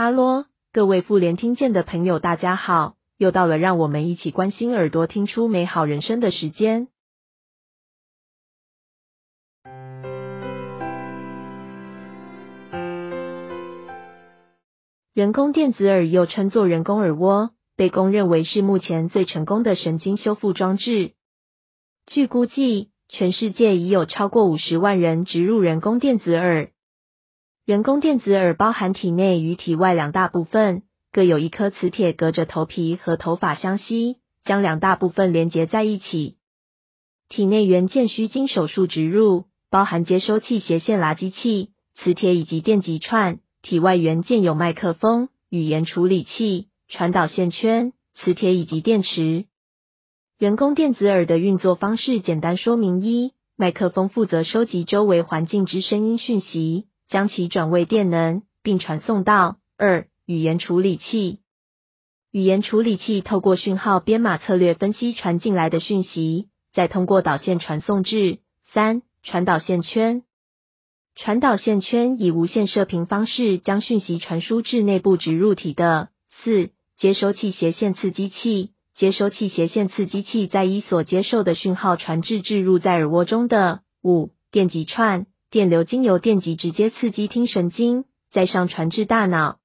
哈喽，各位妇联听见的朋友，大家好！又到了让我们一起关心耳朵、听出美好人生的时间。人工电子耳又称作人工耳蜗，被公认为是目前最成功的神经修复装置。据估计，全世界已有超过五十万人植入人工电子耳。人工电子耳包含体内与体外两大部分，各有一颗磁铁隔着头皮和头发相吸，将两大部分连接在一起。体内元件需经手术植入，包含接收器、斜线垃圾器、磁铁以及电极串。体外元件有麦克风、语言处理器、传导线圈、磁铁以及电池。人工电子耳的运作方式简单说明：一、麦克风负责收集周围环境之声音讯息。将其转为电能，并传送到二语言处理器。语言处理器透过讯号编码策略分析传进来的讯息，再通过导线传送至三传导线圈。传导线圈以无线射频方式将讯息传输至内部植入体的四接收器斜线刺激器。接收器斜线刺激器再以所接受的讯号传至置入在耳蜗中的五电极串。电流经由电极直接刺激听神经，再上传至大脑。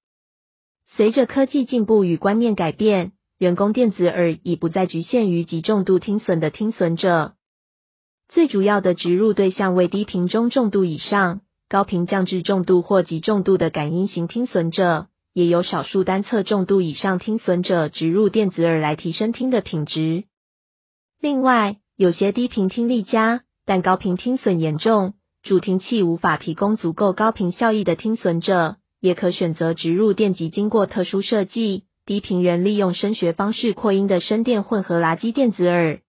随着科技进步与观念改变，人工电子耳已不再局限于极重度听损的听损者。最主要的植入对象为低频中重度以上、高频降至重度或极重度的感应型听损者，也有少数单侧重度以上听损者植入电子耳来提升听的品质。另外，有些低频听力佳但高频听损严重。助听器无法提供足够高频效益的听损者，也可选择植入电极，经过特殊设计，低频人利用声学方式扩音的声电混合垃圾电子耳。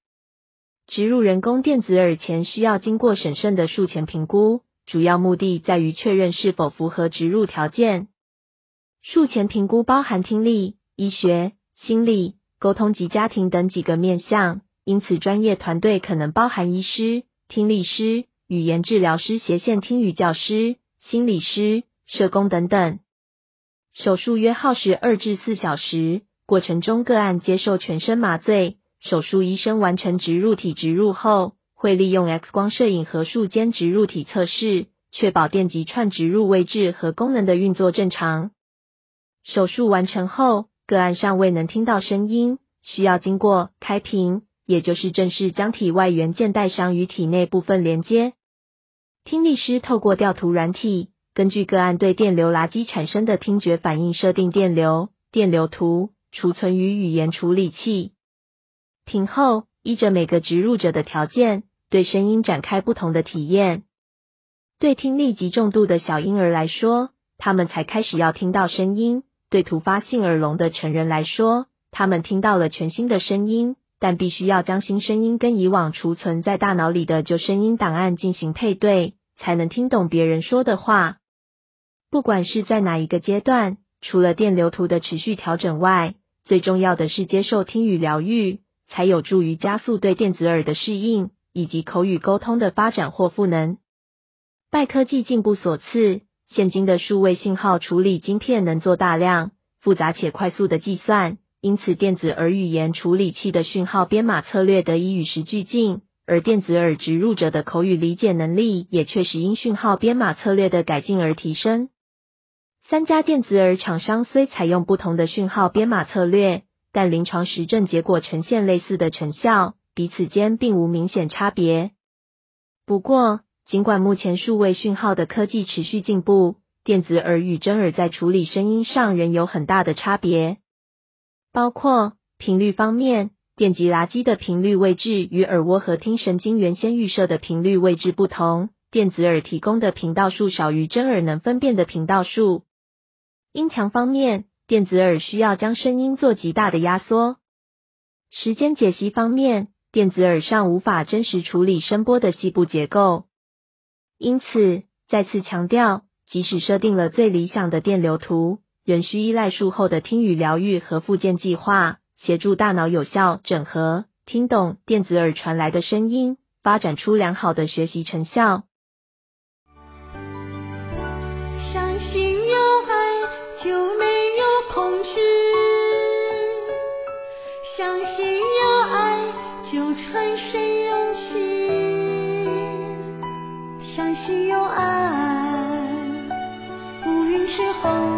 植入人工电子耳前需要经过审慎的术前评估，主要目的在于确认是否符合植入条件。术前评估包含听力、医学、心理、沟通及家庭等几个面向，因此专业团队可能包含医师、听力师。语言治疗师、斜线听语教师、心理师、社工等等。手术约耗时二至四小时，过程中个案接受全身麻醉。手术医生完成植入体植入后，会利用 X 光摄影和术间植入体测试，确保电极串植入位置和功能的运作正常。手术完成后，个案尚未能听到声音，需要经过开屏。也就是正式将体外元件带上与体内部分连接。听力师透过调图软体，根据个案对电流垃圾产生的听觉反应，设定电流、电流图，储存于语言处理器。屏后依着每个植入者的条件，对声音展开不同的体验。对听力极重度的小婴儿来说，他们才开始要听到声音；对突发性耳聋的成人来说，他们听到了全新的声音。但必须要将新声音跟以往储存在大脑里的旧声音档案进行配对，才能听懂别人说的话。不管是在哪一个阶段，除了电流图的持续调整外，最重要的是接受听语疗愈，才有助于加速对电子耳的适应以及口语沟通的发展或赋能。拜科技进步所赐，现今的数位信号处理晶片能做大量、复杂且快速的计算。因此，电子耳语言处理器的讯号编码策略得以与时俱进，而电子耳植入者的口语理解能力也确实因讯号编码策略的改进而提升。三家电子耳厂商虽采用不同的讯号编码策略，但临床实证结果呈现类似的成效，彼此间并无明显差别。不过，尽管目前数位讯号的科技持续进步，电子耳与真耳在处理声音上仍有很大的差别。包括频率方面，电极垃圾的频率位置与耳蜗和听神经原先预设的频率位置不同。电子耳提供的频道数少于真耳能分辨的频道数。音强方面，电子耳需要将声音做极大的压缩。时间解析方面，电子耳上无法真实处理声波的细部结构。因此，再次强调，即使设定了最理想的电流图。仍需依赖术后的听语疗愈和复健计划，协助大脑有效整合、听懂电子耳传来的声音，发展出良好的学习成效。相信有爱就没有恐惧，相信有爱就产生勇气，相信有爱，乌云之后。